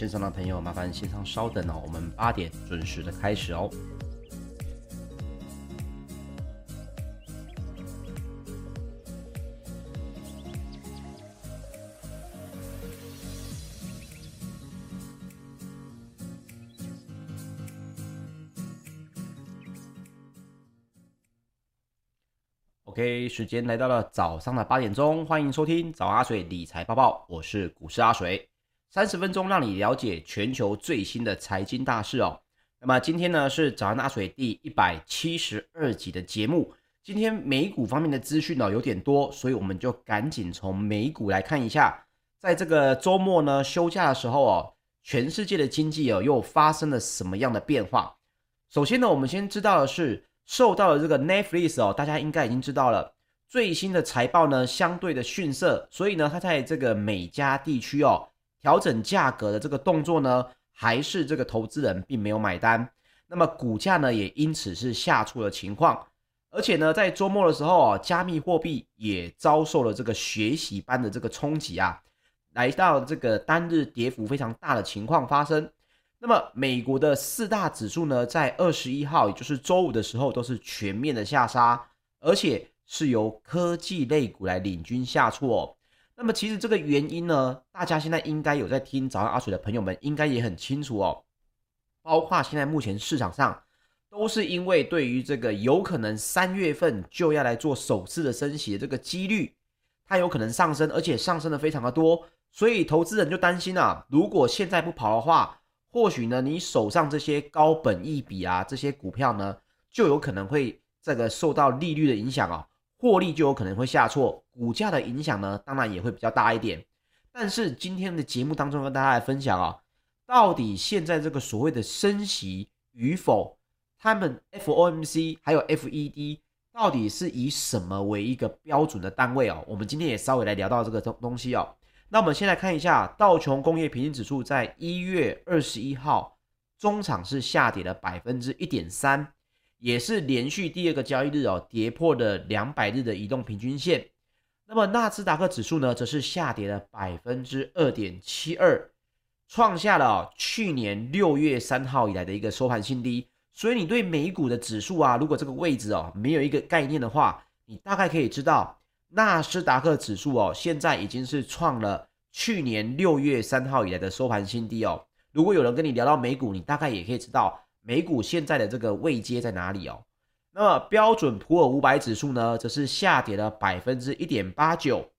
线上的朋友麻烦线上稍等哦，我们八点准时的开始哦。OK，时间来到了早上的八点钟，欢迎收听早阿水理财报报，我是股市阿水，三十分钟让你了解全球最新的财经大事哦。那么今天呢是早安大水第一百七十二集的节目，今天美股方面的资讯呢有点多，所以我们就赶紧从美股来看一下，在这个周末呢休假的时候哦，全世界的经济哦又发生了什么样的变化？首先呢，我们先知道的是。受到了这个 Netflix 哦，大家应该已经知道了，最新的财报呢相对的逊色，所以呢，它在这个美加地区哦调整价格的这个动作呢，还是这个投资人并没有买单，那么股价呢也因此是下挫的情况，而且呢，在周末的时候啊，加密货币也遭受了这个学习般的这个冲击啊，来到这个单日跌幅非常大的情况发生。那么，美国的四大指数呢，在二十一号，也就是周五的时候，都是全面的下杀，而且是由科技类股来领军下挫。那么，其实这个原因呢，大家现在应该有在听早上阿水的朋友们，应该也很清楚哦。包括现在目前市场上，都是因为对于这个有可能三月份就要来做首次的升息的这个几率，它有可能上升，而且上升的非常的多，所以投资人就担心啊，如果现在不跑的话。或许呢，你手上这些高本益比啊，这些股票呢，就有可能会这个受到利率的影响啊，获利就有可能会下挫，股价的影响呢，当然也会比较大一点。但是今天的节目当中跟大家来分享啊，到底现在这个所谓的升息与否，他们 FOMC 还有 FED 到底是以什么为一个标准的单位哦？我们今天也稍微来聊到这个东东西哦。那我们先来看一下道琼工业平均指数，在一月二十一号中场是下跌了百分之一点三，也是连续第二个交易日哦，跌破了两百日的移动平均线。那么纳斯达克指数呢，则是下跌了百分之二点七二，创下了去年六月三号以来的一个收盘新低。所以你对美股的指数啊，如果这个位置哦没有一个概念的话，你大概可以知道。纳斯达克指数哦，现在已经是创了去年六月三号以来的收盘新低哦。如果有人跟你聊到美股，你大概也可以知道美股现在的这个位阶在哪里哦。那么标准普尔五百指数呢，则是下跌了百分之一点八九，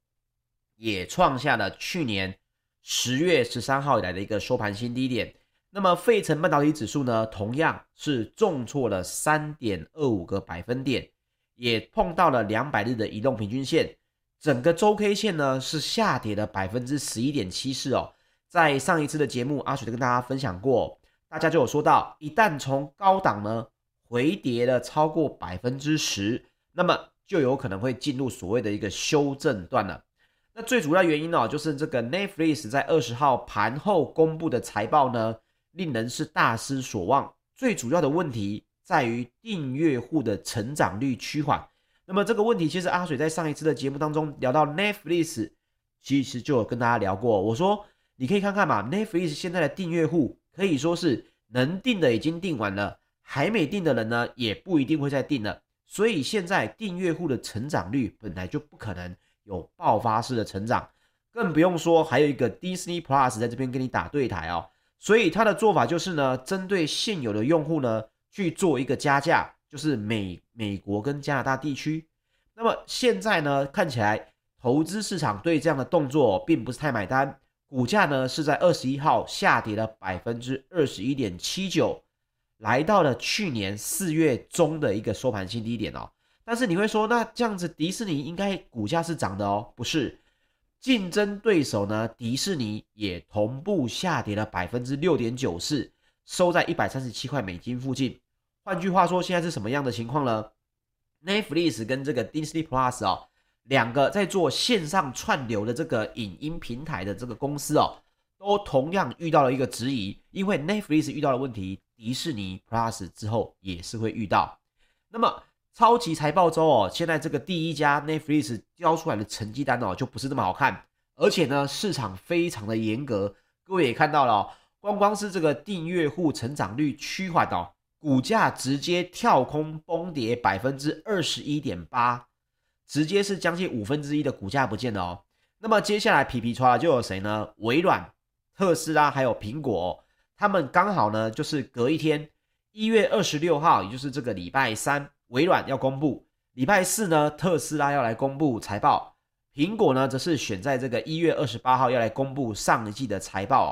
也创下了去年十月十三号以来的一个收盘新低点。那么费城半导体指数呢，同样是重挫了三点二五个百分点。也碰到了两百日的移动平均线，整个周 K 线呢是下跌了百分之十一点七四哦。在上一次的节目，阿水都跟大家分享过，大家就有说到，一旦从高档呢回跌了超过百分之十，那么就有可能会进入所谓的一个修正段了。那最主要原因呢，就是这个 Netflix 在二十号盘后公布的财报呢，令人是大失所望。最主要的问题。在于订阅户的成长率趋缓，那么这个问题其实阿水在上一次的节目当中聊到 Netflix，其实就有跟大家聊过。我说你可以看看嘛，Netflix 现在的订阅户可以说是能订的已经订完了，还没订的人呢也不一定会再订了。所以现在订阅户的成长率本来就不可能有爆发式的成长，更不用说还有一个 Disney Plus 在这边跟你打对台哦。所以他的做法就是呢，针对现有的用户呢。去做一个加价，就是美美国跟加拿大地区。那么现在呢，看起来投资市场对这样的动作并不是太买单，股价呢是在二十一号下跌了百分之二十一点七九，来到了去年四月中的一个收盘新低点哦。但是你会说，那这样子迪士尼应该股价是涨的哦？不是，竞争对手呢，迪士尼也同步下跌了百分之六点九四。收在一百三十七块美金附近。换句话说，现在是什么样的情况呢？Netflix 跟这个 Disney Plus 哦，两个在做线上串流的这个影音平台的这个公司哦，都同样遇到了一个质疑。因为 Netflix 遇到了问题，迪士尼 Plus 之后也是会遇到。那么超级财报周哦，现在这个第一家 Netflix 交出来的成绩单哦，就不是那么好看，而且呢，市场非常的严格。各位也看到了。光光是这个订阅户成长率趋缓哦，股价直接跳空崩跌百分之二十一点八，直接是将近五分之一的股价不见了哦。那么接下来皮皮剉就有谁呢？微软、特斯拉还有苹果哦，他们刚好呢就是隔一天，一月二十六号，也就是这个礼拜三，微软要公布；礼拜四呢，特斯拉要来公布财报。苹果呢，则是选在这个一月二十八号要来公布上一季的财报哦，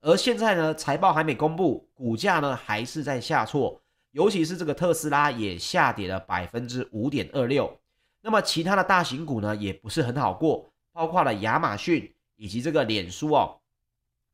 而现在呢，财报还没公布，股价呢还是在下挫，尤其是这个特斯拉也下跌了百分之五点二六。那么其他的大型股呢，也不是很好过，包括了亚马逊以及这个脸书哦，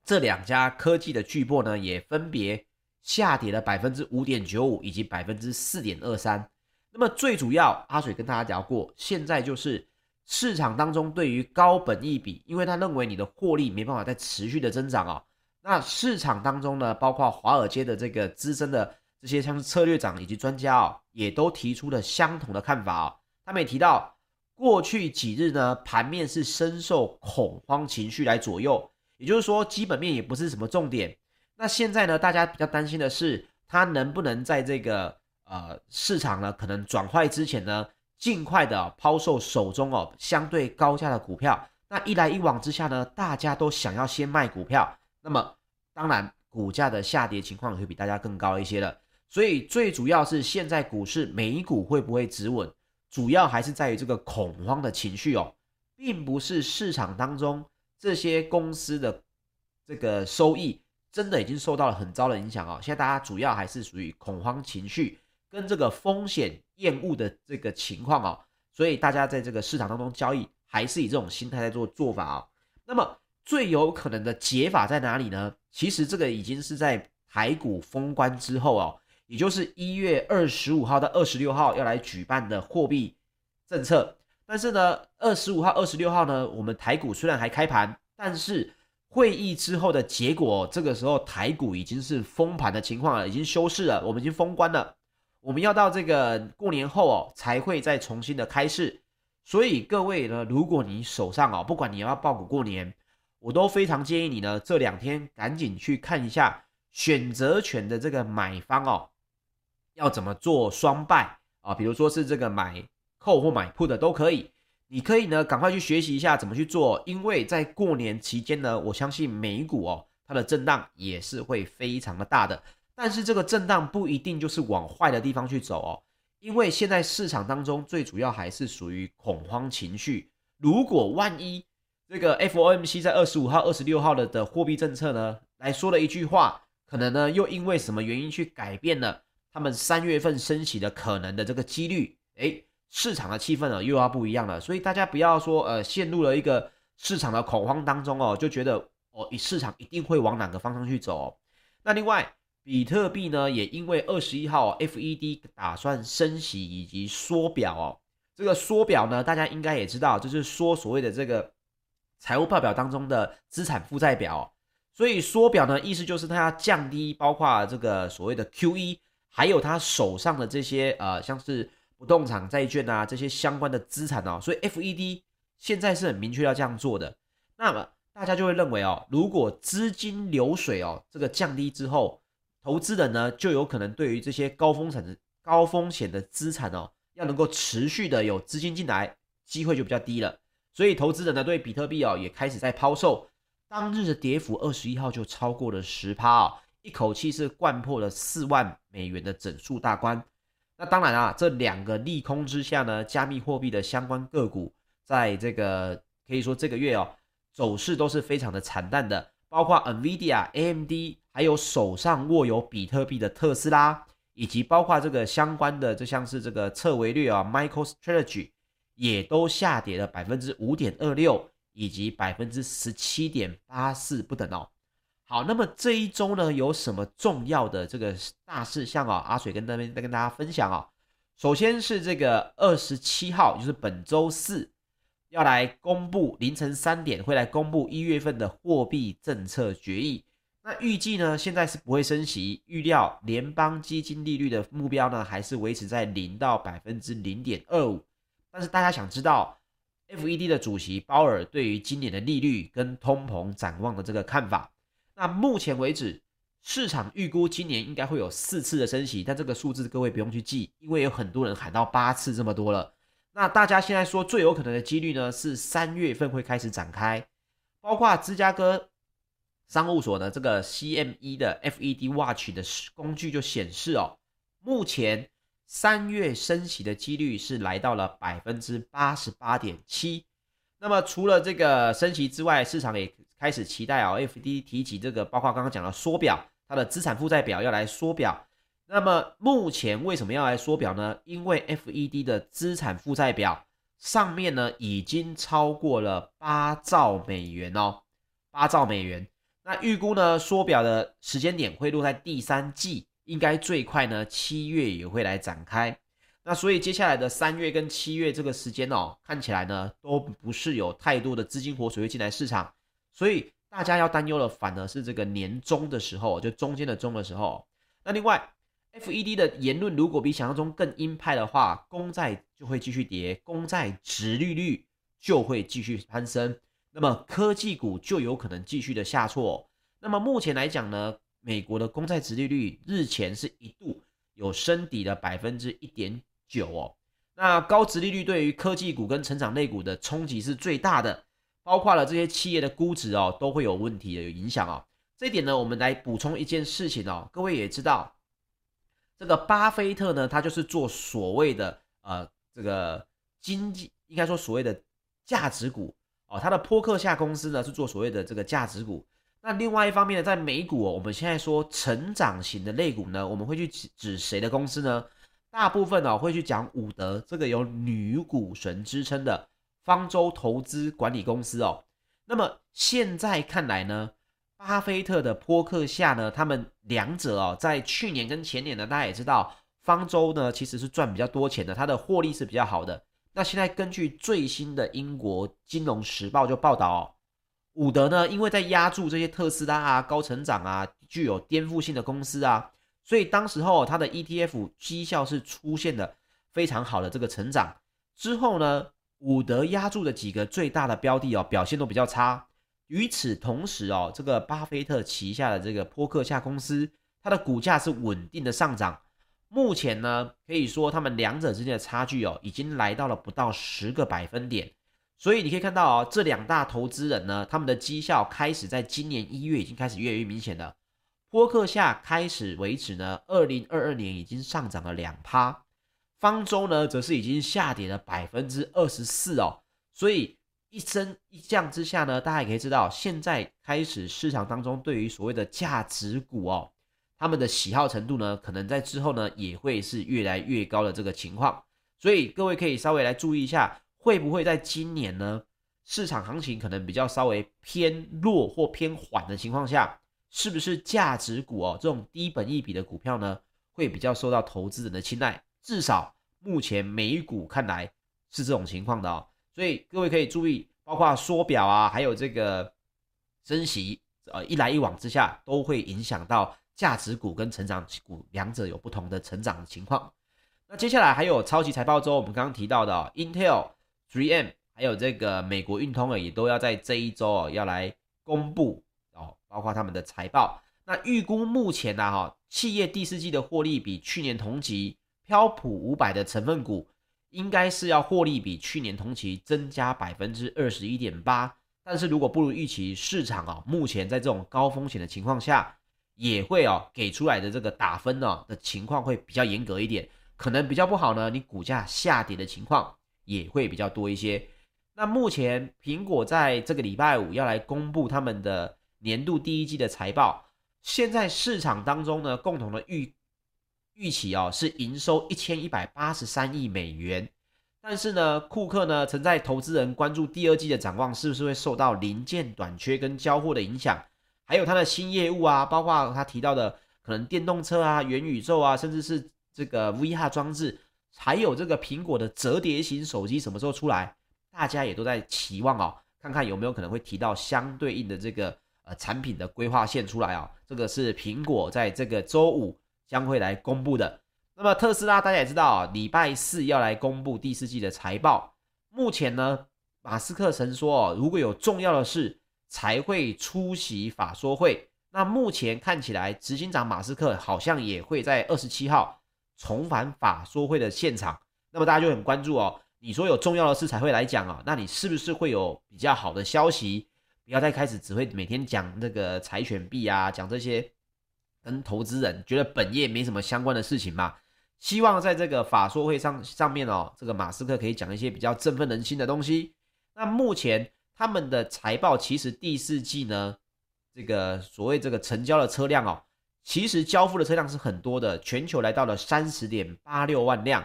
这两家科技的巨擘呢，也分别下跌了百分之五点九五以及百分之四点二三。那么最主要，阿水跟大家聊过，现在就是。市场当中对于高本益比，因为他认为你的获利没办法再持续的增长啊、哦。那市场当中呢，包括华尔街的这个资深的这些像是策略长以及专家哦，也都提出了相同的看法哦。他们也提到，过去几日呢，盘面是深受恐慌情绪来左右，也就是说，基本面也不是什么重点。那现在呢，大家比较担心的是，它能不能在这个呃市场呢可能转坏之前呢？尽快的抛售手中哦相对高价的股票，那一来一往之下呢，大家都想要先卖股票，那么当然股价的下跌情况会比大家更高一些了。所以最主要是现在股市美股会不会止稳，主要还是在于这个恐慌的情绪哦，并不是市场当中这些公司的这个收益真的已经受到了很糟的影响哦。现在大家主要还是属于恐慌情绪。跟这个风险厌恶的这个情况哦，所以大家在这个市场当中交易还是以这种心态在做做法哦。那么最有可能的解法在哪里呢？其实这个已经是在台股封关之后哦，也就是一月二十五号到二十六号要来举办的货币政策。但是呢，二十五号、二十六号呢，我们台股虽然还开盘，但是会议之后的结果，这个时候台股已经是封盘的情况了，已经休市了，我们已经封关了。我们要到这个过年后哦，才会再重新的开市。所以各位呢，如果你手上哦，不管你要抱股过年，我都非常建议你呢，这两天赶紧去看一下选择权的这个买方哦，要怎么做双败啊？比如说是这个买扣或买 put 的都可以。你可以呢，赶快去学习一下怎么去做，因为在过年期间呢，我相信美股哦，它的震荡也是会非常的大的。但是这个震荡不一定就是往坏的地方去走哦，因为现在市场当中最主要还是属于恐慌情绪。如果万一这个 FOMC 在二十五号、二十六号的的货币政策呢来说了一句话，可能呢又因为什么原因去改变了他们三月份升息的可能的这个几率，诶，市场的气氛呢又要不一样了。所以大家不要说呃陷入了一个市场的恐慌当中哦，就觉得哦市场一定会往哪个方向去走哦。那另外。比特币呢，也因为二十一号 FED 打算升息以及缩表哦，这个缩表呢，大家应该也知道，就是说所谓的这个财务报表当中的资产负债表。所以缩表呢，意思就是它要降低包括这个所谓的 QE，还有他手上的这些呃，像是不动产债券啊这些相关的资产哦。所以 FED 现在是很明确要这样做的。那么大家就会认为哦，如果资金流水哦这个降低之后，投资人呢，就有可能对于这些高风险的高风险的资产哦，要能够持续的有资金进来，机会就比较低了。所以投资人呢，对比特币哦，也开始在抛售。当日的跌幅二十一号就超过了十趴哦，一口气是掼破了四万美元的整数大关。那当然啊，这两个利空之下呢，加密货币的相关个股，在这个可以说这个月哦，走势都是非常的惨淡的，包括 NVIDIA、AMD。还有手上握有比特币的特斯拉，以及包括这个相关的，就像是这个策维略啊，MicroStrategy 也都下跌了百分之五点二六，以及百分之十七点八四不等哦。好，那么这一周呢，有什么重要的这个大事项啊？阿水跟那边再跟大家分享啊。首先是这个二十七号，就是本周四要来公布，凌晨三点会来公布一月份的货币政策决议。那预计呢，现在是不会升息，预料联邦基金利率的目标呢，还是维持在零到百分之零点二五。但是大家想知道，FED 的主席鲍尔对于今年的利率跟通膨展望的这个看法。那目前为止，市场预估今年应该会有四次的升息，但这个数字各位不用去记，因为有很多人喊到八次这么多了。那大家现在说最有可能的几率呢，是三月份会开始展开，包括芝加哥商务所的这个 CME 的 FED Watch 的工具就显示哦，目前三月升息的几率是来到了百分之八十八点七。那么除了这个升息之外，市场也开始期待哦，FED 提起这个，包括刚刚讲的缩表，它的资产负债表要来缩表。那么目前为什么要来缩表呢？因为 FED 的资产负债表上面呢已经超过了八兆美元哦，八兆美元。那预估呢缩表的时间点会落在第三季，应该最快呢七月也会来展开。那所以接下来的三月跟七月这个时间哦，看起来呢都不是有太多的资金活水会进来市场，所以大家要担忧的反而是这个年中的时候，就中间的中的时候。那另外，FED 的言论如果比想象中更鹰派的话，公债就会继续跌，公债殖利率就会继续攀升，那么科技股就有可能继续的下挫。那么目前来讲呢，美国的公债殖利率日前是一度有升底的百分之一点九哦，那高殖利率对于科技股跟成长类股的冲击是最大的，包括了这些企业的估值哦都会有问题的，有影响哦。这一点呢，我们来补充一件事情哦，各位也知道，这个巴菲特呢，他就是做所谓的呃这个经济，应该说所谓的价值股哦，他的波克夏公司呢是做所谓的这个价值股。那另外一方面呢，在美股哦，我们现在说成长型的类股呢，我们会去指指谁的公司呢？大部分呢、哦、会去讲伍德这个有女股神之称的方舟投资管理公司哦。那么现在看来呢，巴菲特的波克夏呢，他们两者哦，在去年跟前年呢，大家也知道，方舟呢其实是赚比较多钱的，它的获利是比较好的。那现在根据最新的英国金融时报就报道哦，伍德呢，因为在押注这些特斯拉啊、高成长啊、具有颠覆性的公司啊。所以当时候，它的 ETF 绩效是出现了非常好的这个成长。之后呢，伍德押注的几个最大的标的哦，表现都比较差。与此同时哦，这个巴菲特旗下的这个波克夏公司，它的股价是稳定的上涨。目前呢，可以说他们两者之间的差距哦，已经来到了不到十个百分点。所以你可以看到哦，这两大投资人呢，他们的绩效开始在今年一月已经开始越来越明显了。波克夏开始为止呢，二零二二年已经上涨了两趴，方舟呢则是已经下跌了百分之二十四哦。所以一升一降之下呢，大家也可以知道，现在开始市场当中对于所谓的价值股哦，他们的喜好程度呢，可能在之后呢也会是越来越高的这个情况。所以各位可以稍微来注意一下，会不会在今年呢，市场行情可能比较稍微偏弱或偏缓的情况下。是不是价值股哦？这种低本益比的股票呢，会比较受到投资人的青睐。至少目前美股看来是这种情况的哦。所以各位可以注意，包括缩表啊，还有这个升息，呃，一来一往之下，都会影响到价值股跟成长股两者有不同的成长情况。那接下来还有超级财报周，我们刚刚提到的哦，Intel、3M，还有这个美国运通啊，也都要在这一周哦要来公布哦。包括他们的财报，那预估目前呢，哈，企业第四季的获利比去年同期，标普五百的成分股应该是要获利比去年同期增加百分之二十一点八。但是如果不如预期，市场啊，目前在这种高风险的情况下，也会哦给出来的这个打分呢的情况会比较严格一点，可能比较不好呢，你股价下跌的情况也会比较多一些。那目前苹果在这个礼拜五要来公布他们的。年度第一季的财报，现在市场当中呢，共同的预预期哦是营收一千一百八十三亿美元，但是呢，库克呢曾在投资人关注第二季的展望是不是会受到零件短缺跟交货的影响，还有他的新业务啊，包括他提到的可能电动车啊、元宇宙啊，甚至是这个 VR 装置，还有这个苹果的折叠型手机什么时候出来，大家也都在期望哦，看看有没有可能会提到相对应的这个呃。产品的规划线出来啊，这个是苹果在这个周五将会来公布的。那么特斯拉大家也知道啊，礼拜四要来公布第四季的财报。目前呢，马斯克曾说，如果有重要的事才会出席法说会，那目前看起来，执行长马斯克好像也会在二十七号重返法说会的现场。那么大家就很关注哦。你说有重要的事才会来讲啊，那你是不是会有比较好的消息？不要再开始只会每天讲那个柴犬币啊，讲这些跟投资人觉得本业没什么相关的事情嘛。希望在这个法说会上上面哦，这个马斯克可以讲一些比较振奋人心的东西。那目前他们的财报其实第四季呢，这个所谓这个成交的车辆哦，其实交付的车辆是很多的，全球来到了三十点八六万辆。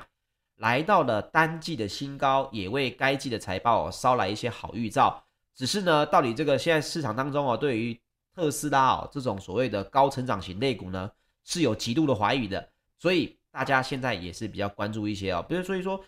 来到了单季的新高，也为该季的财报哦捎来一些好预兆。只是呢，到底这个现在市场当中哦，对于特斯拉哦这种所谓的高成长型类股呢，是有极度的怀疑的。所以大家现在也是比较关注一些哦。比如所以说，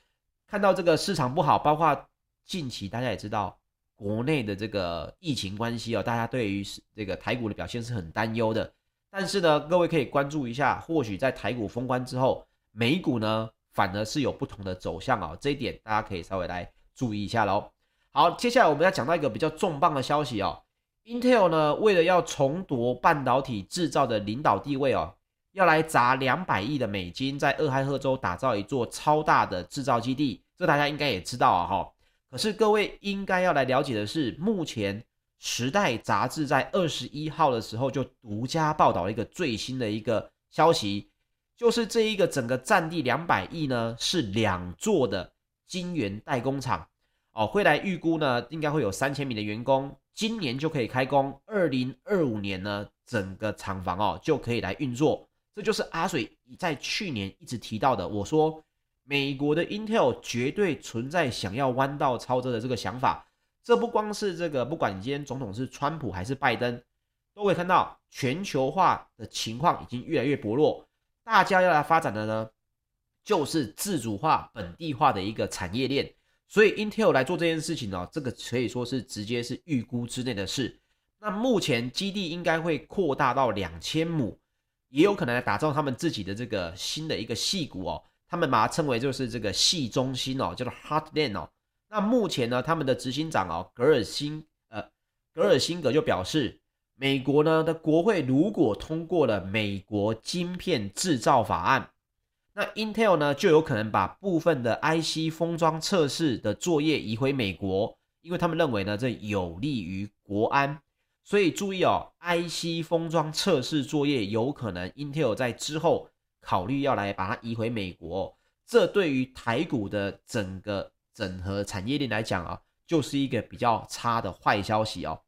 看到这个市场不好，包括近期大家也知道国内的这个疫情关系哦，大家对于这个台股的表现是很担忧的。但是呢，各位可以关注一下，或许在台股封关之后，美股呢，反而是有不同的走向啊，这一点大家可以稍微来注意一下喽。好，接下来我们要讲到一个比较重磅的消息哦，Intel 呢，为了要重夺半导体制造的领导地位哦，要来砸两百亿的美金，在俄亥俄州打造一座超大的制造基地，这大家应该也知道啊哈。可是各位应该要来了解的是，目前《时代》杂志在二十一号的时候就独家报道了一个最新的一个消息。就是这一个整个占地两百亿呢，是两座的晶圆代工厂哦，会来预估呢，应该会有三千名的员工，今年就可以开工，二零二五年呢，整个厂房哦就可以来运作。这就是阿水在去年一直提到的，我说美国的 Intel 绝对存在想要弯道超车的这个想法。这不光是这个，不管你今天总统是川普还是拜登，都会看到全球化的情况已经越来越薄弱。大家要来发展的呢，就是自主化、本地化的一个产业链。所以 Intel 来做这件事情呢，这个可以说是直接是预估之内的事。那目前基地应该会扩大到两千亩，也有可能来打造他们自己的这个新的一个矽谷哦。他们把它称为就是这个系中心哦，叫做 Heartland 哦。那目前呢，他们的执行长哦，格尔辛呃格尔辛格就表示。美国呢的国会如果通过了美国晶片制造法案，那 Intel 呢就有可能把部分的 IC 封装测试的作业移回美国，因为他们认为呢这有利于国安。所以注意哦，IC 封装测试作业有可能 Intel 在之后考虑要来把它移回美国，这对于台股的整个整合产业链来讲啊，就是一个比较差的坏消息哦。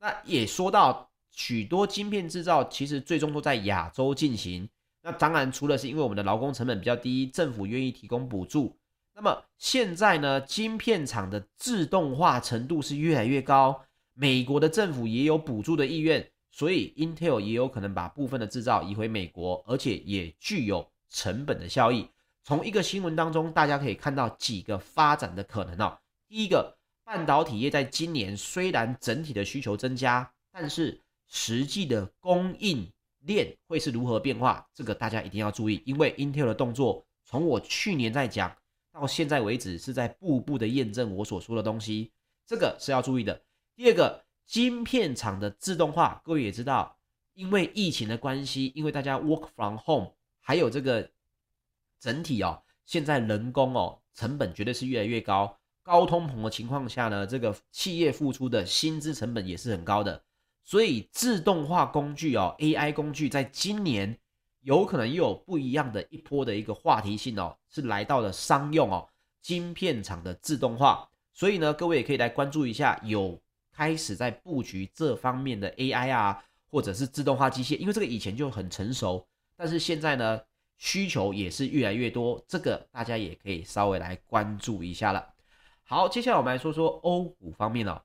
那也说到。许多晶片制造其实最终都在亚洲进行。那当然，除了是因为我们的劳工成本比较低，政府愿意提供补助。那么现在呢，晶片厂的自动化程度是越来越高，美国的政府也有补助的意愿，所以 Intel 也有可能把部分的制造移回美国，而且也具有成本的效益。从一个新闻当中，大家可以看到几个发展的可能哦。第一个，半导体业在今年虽然整体的需求增加，但是实际的供应链会是如何变化？这个大家一定要注意，因为 Intel 的动作从我去年在讲到现在为止，是在步步的验证我所说的东西，这个是要注意的。第二个，晶片厂的自动化，各位也知道，因为疫情的关系，因为大家 work from home，还有这个整体哦，现在人工哦成本绝对是越来越高，高通膨的情况下呢，这个企业付出的薪资成本也是很高的。所以自动化工具哦，AI 工具在今年有可能又有不一样的一波的一个话题性哦，是来到了商用哦，晶片厂的自动化。所以呢，各位也可以来关注一下，有开始在布局这方面的 AI 啊，或者是自动化机械，因为这个以前就很成熟，但是现在呢，需求也是越来越多，这个大家也可以稍微来关注一下了。好，接下来我们来说说欧股方面哦。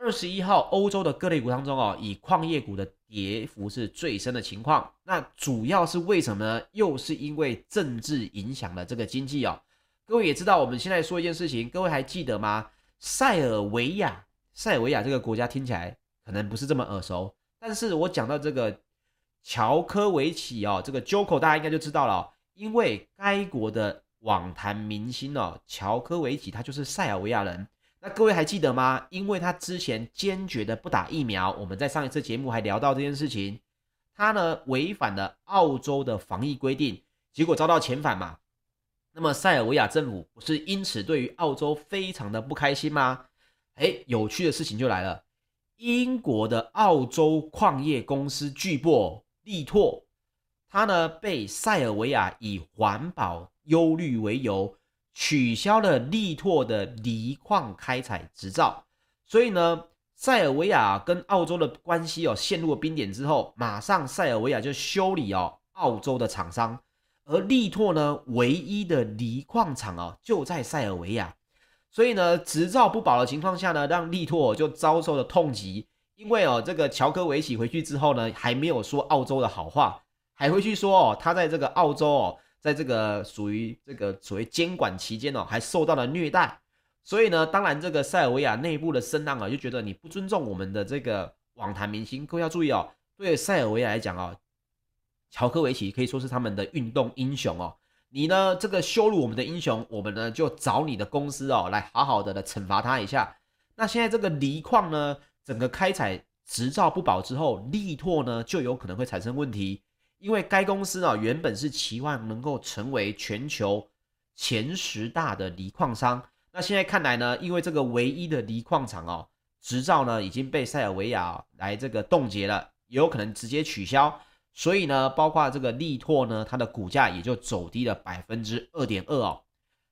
二十一号，欧洲的各类股当中哦，以矿业股的跌幅是最深的情况。那主要是为什么呢？又是因为政治影响了这个经济哦。各位也知道，我们现在说一件事情，各位还记得吗？塞尔维亚，塞尔维亚这个国家听起来可能不是这么耳熟，但是我讲到这个乔科维奇哦，这个 Joko 大家应该就知道了，因为该国的网坛明星哦，乔科维奇他就是塞尔维亚人。那各位还记得吗？因为他之前坚决的不打疫苗，我们在上一次节目还聊到这件事情，他呢违反了澳洲的防疫规定，结果遭到遣返嘛。那么塞尔维亚政府不是因此对于澳洲非常的不开心吗？诶，有趣的事情就来了，英国的澳洲矿业公司巨擘力拓，他呢被塞尔维亚以环保忧虑为由。取消了力拓的锂矿开采执照，所以呢，塞尔维亚跟澳洲的关系哦陷入了冰点之后，马上塞尔维亚就修理哦澳洲的厂商，而力拓呢唯一的锂矿厂哦就在塞尔维亚，所以呢执照不保的情况下呢，让力拓就遭受了痛击，因为哦这个乔科维奇回去之后呢，还没有说澳洲的好话，还回去说哦他在这个澳洲哦。在这个属于这个所谓监管期间哦，还受到了虐待，所以呢，当然这个塞尔维亚内部的声浪啊，就觉得你不尊重我们的这个网坛明星。各位要注意哦，对塞尔维亚来讲哦，乔科维奇可以说是他们的运动英雄哦。你呢这个羞辱我们的英雄，我们呢就找你的公司哦来好好的来惩罚他一下。那现在这个锂矿呢，整个开采执照不保之后，力拓呢就有可能会产生问题。因为该公司呢，原本是期望能够成为全球前十大的锂矿商，那现在看来呢，因为这个唯一的锂矿厂哦，执照呢已经被塞尔维亚来这个冻结了，也有可能直接取消，所以呢，包括这个力拓呢，它的股价也就走低了百分之二点二哦。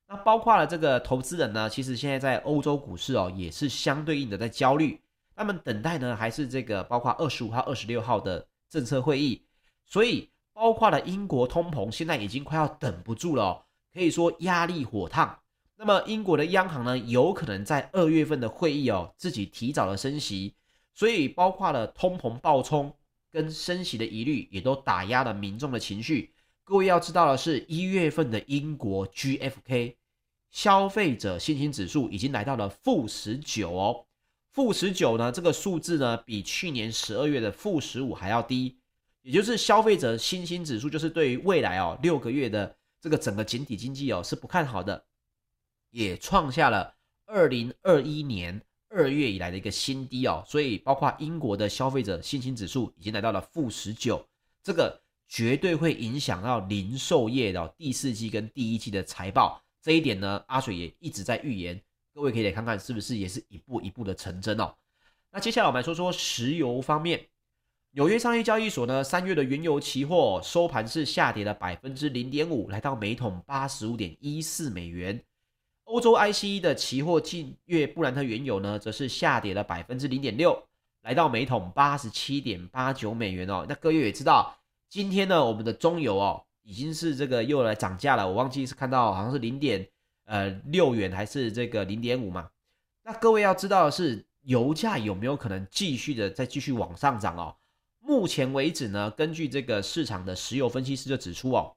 那包括了这个投资人呢，其实现在在欧洲股市哦，也是相对应的在焦虑，他们等待呢还是这个包括二十五号、二十六号的政策会议。所以，包括了英国通膨，现在已经快要等不住了，可以说压力火烫。那么，英国的央行呢，有可能在二月份的会议哦，自己提早了升息。所以，包括了通膨暴冲跟升息的疑虑，也都打压了民众的情绪。各位要知道的是，一月份的英国 GFK 消费者信心指数已经来到了负十九哦，负十九呢，这个数字呢，比去年十二月的负十五还要低。也就是消费者信心指数，就是对于未来哦六个月的这个整个整体经济哦是不看好的，也创下了二零二一年二月以来的一个新低哦，所以包括英国的消费者信心指数已经来到了负十九，这个绝对会影响到零售业的第四季跟第一季的财报，这一点呢，阿水也一直在预言，各位可以来看看是不是也是一步一步的成真哦。那接下来我们来说说石油方面。纽约商业交易所呢，三月的原油期货收盘是下跌了百分之零点五，来到每桶八十五点一四美元。欧洲 ICE 的期货近月布兰特原油呢，则是下跌了百分之零点六，来到每桶八十七点八九美元哦。那各位也知道，今天呢，我们的中油哦，已经是这个又来涨价了。我忘记是看到好像是零点呃六元还是这个零点五嘛。那各位要知道的是，油价有没有可能继续的再继续往上涨哦？目前为止呢，根据这个市场的石油分析师就指出哦，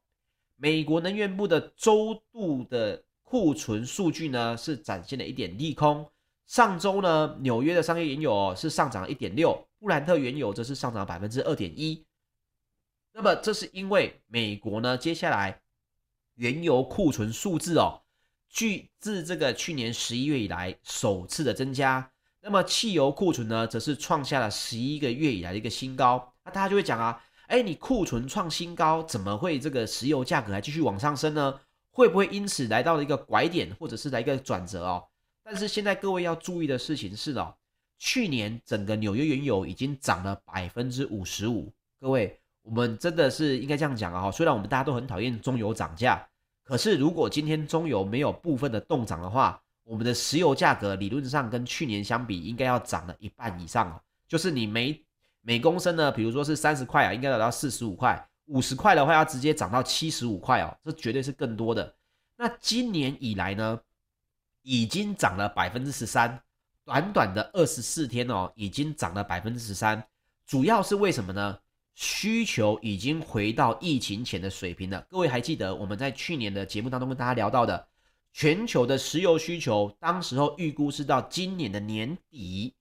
美国能源部的周度的库存数据呢是展现了一点利空。上周呢，纽约的商业原油哦是上涨了一点六，布兰特原油则是上涨百分之二点一。那么这是因为美国呢，接下来原油库存数字哦，据自这个去年十一月以来首次的增加。那么汽油库存呢，则是创下了十一个月以来的一个新高。那大家就会讲啊，哎，你库存创新高，怎么会这个石油价格还继续往上升呢？会不会因此来到了一个拐点，或者是来一个转折哦？但是现在各位要注意的事情是哦，去年整个纽约原油已经涨了百分之五十五。各位，我们真的是应该这样讲啊！虽然我们大家都很讨厌中油涨价，可是如果今天中油没有部分的动涨的话，我们的石油价格理论上跟去年相比，应该要涨了一半以上哦。就是你每每公升呢，比如说是三十块啊，应该达到四十五块；五十块的话，要直接涨到七十五块哦。这绝对是更多的。那今年以来呢，已经涨了百分之十三，短短的二十四天哦，已经涨了百分之十三。主要是为什么呢？需求已经回到疫情前的水平了。各位还记得我们在去年的节目当中跟大家聊到的？全球的石油需求，当时候预估是到今年的年底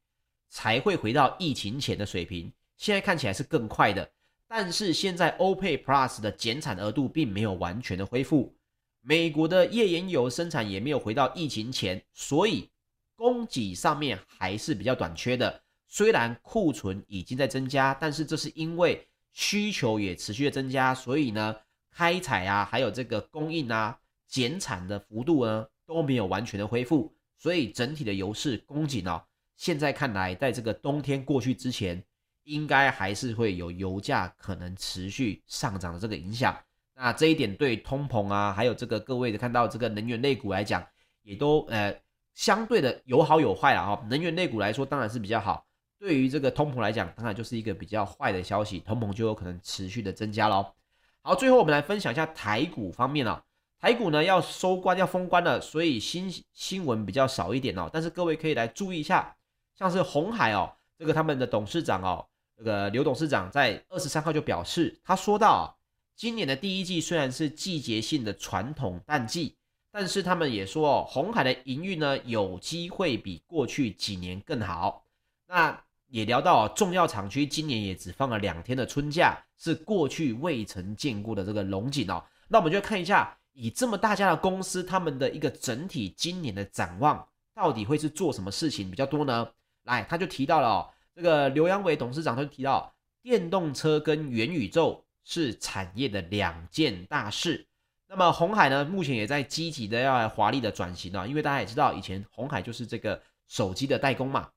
才会回到疫情前的水平。现在看起来是更快的，但是现在欧佩 Plus 的减产额度并没有完全的恢复，美国的页岩油生产也没有回到疫情前，所以供给上面还是比较短缺的。虽然库存已经在增加，但是这是因为需求也持续的增加，所以呢，开采啊，还有这个供应啊，减产的幅度呢都没有完全的恢复，所以整体的油市供给呢，现在看来，在这个冬天过去之前，应该还是会有油价可能持续上涨的这个影响。那这一点对通膨啊，还有这个各位的看到这个能源类股来讲，也都呃相对的有好有坏啊。哈，能源类股来说当然是比较好，对于这个通膨来讲，当然就是一个比较坏的消息，通膨就有可能持续的增加喽。好，最后我们来分享一下台股方面啊，台股呢要收官要封关了，所以新新闻比较少一点哦。但是各位可以来注意一下，像是红海哦，这个他们的董事长哦，这个刘董事长在二十三号就表示，他说到。今年的第一季虽然是季节性的传统淡季，但是他们也说哦，红海的营运呢有机会比过去几年更好。那也聊到哦，重要厂区今年也只放了两天的春假，是过去未曾见过的这个龙景哦。那我们就看一下，以这么大家的公司，他们的一个整体今年的展望，到底会是做什么事情比较多呢？来，他就提到了哦，这个刘扬伟董事长他就提到电动车跟元宇宙。是产业的两件大事。那么鸿海呢，目前也在积极的要来华丽的转型啊，因为大家也知道，以前鸿海就是这个手机的代工嘛。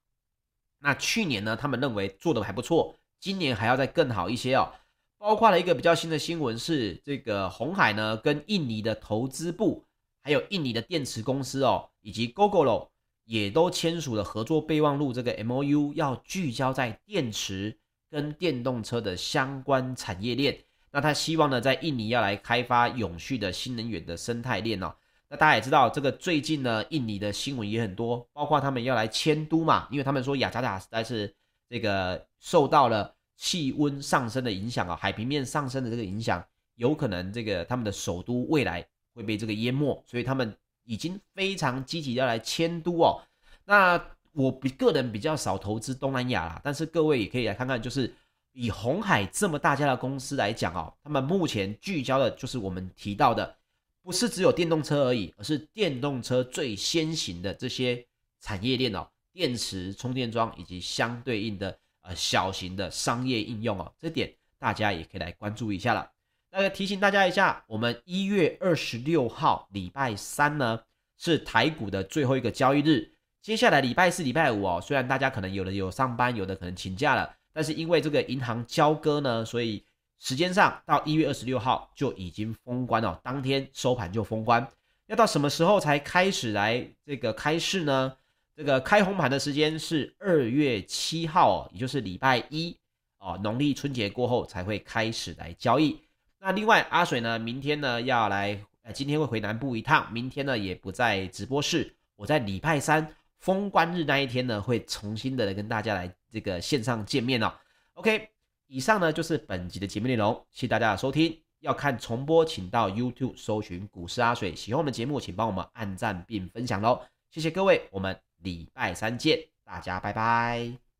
那去年呢，他们认为做的还不错，今年还要再更好一些哦。包括了一个比较新的新闻是，这个鸿海呢跟印尼的投资部，还有印尼的电池公司哦，以及 Gogoro 也都签署了合作备忘录，这个 MOU 要聚焦在电池。跟电动车的相关产业链，那他希望呢，在印尼要来开发永续的新能源的生态链哦。那大家也知道，这个最近呢，印尼的新闻也很多，包括他们要来迁都嘛，因为他们说雅加达实在是这个受到了气温上升的影响啊，海平面上升的这个影响，有可能这个他们的首都未来会被这个淹没，所以他们已经非常积极要来迁都哦。那我比个人比较少投资东南亚啦，但是各位也可以来看看，就是以鸿海这么大家的公司来讲哦，他们目前聚焦的就是我们提到的，不是只有电动车而已，而是电动车最先行的这些产业链哦，电池、充电桩以及相对应的呃小型的商业应用哦，这点大家也可以来关注一下了。那个提醒大家一下，我们一月二十六号礼拜三呢是台股的最后一个交易日。接下来礼拜四、礼拜五哦，虽然大家可能有的有上班，有的可能请假了，但是因为这个银行交割呢，所以时间上到一月二十六号就已经封关了，当天收盘就封关。要到什么时候才开始来这个开市呢？这个开红盘的时间是二月七号，也就是礼拜一哦，农历春节过后才会开始来交易。那另外阿水呢，明天呢要来，呃，今天会回南部一趟，明天呢也不在直播室，我在礼拜三。封关日那一天呢，会重新的跟大家来这个线上见面哦。OK，以上呢就是本集的节目内容，谢谢大家的收听。要看重播，请到 YouTube 搜寻股市阿水。喜欢我们的节目，请帮我们按赞并分享喽。谢谢各位，我们礼拜三见，大家拜拜。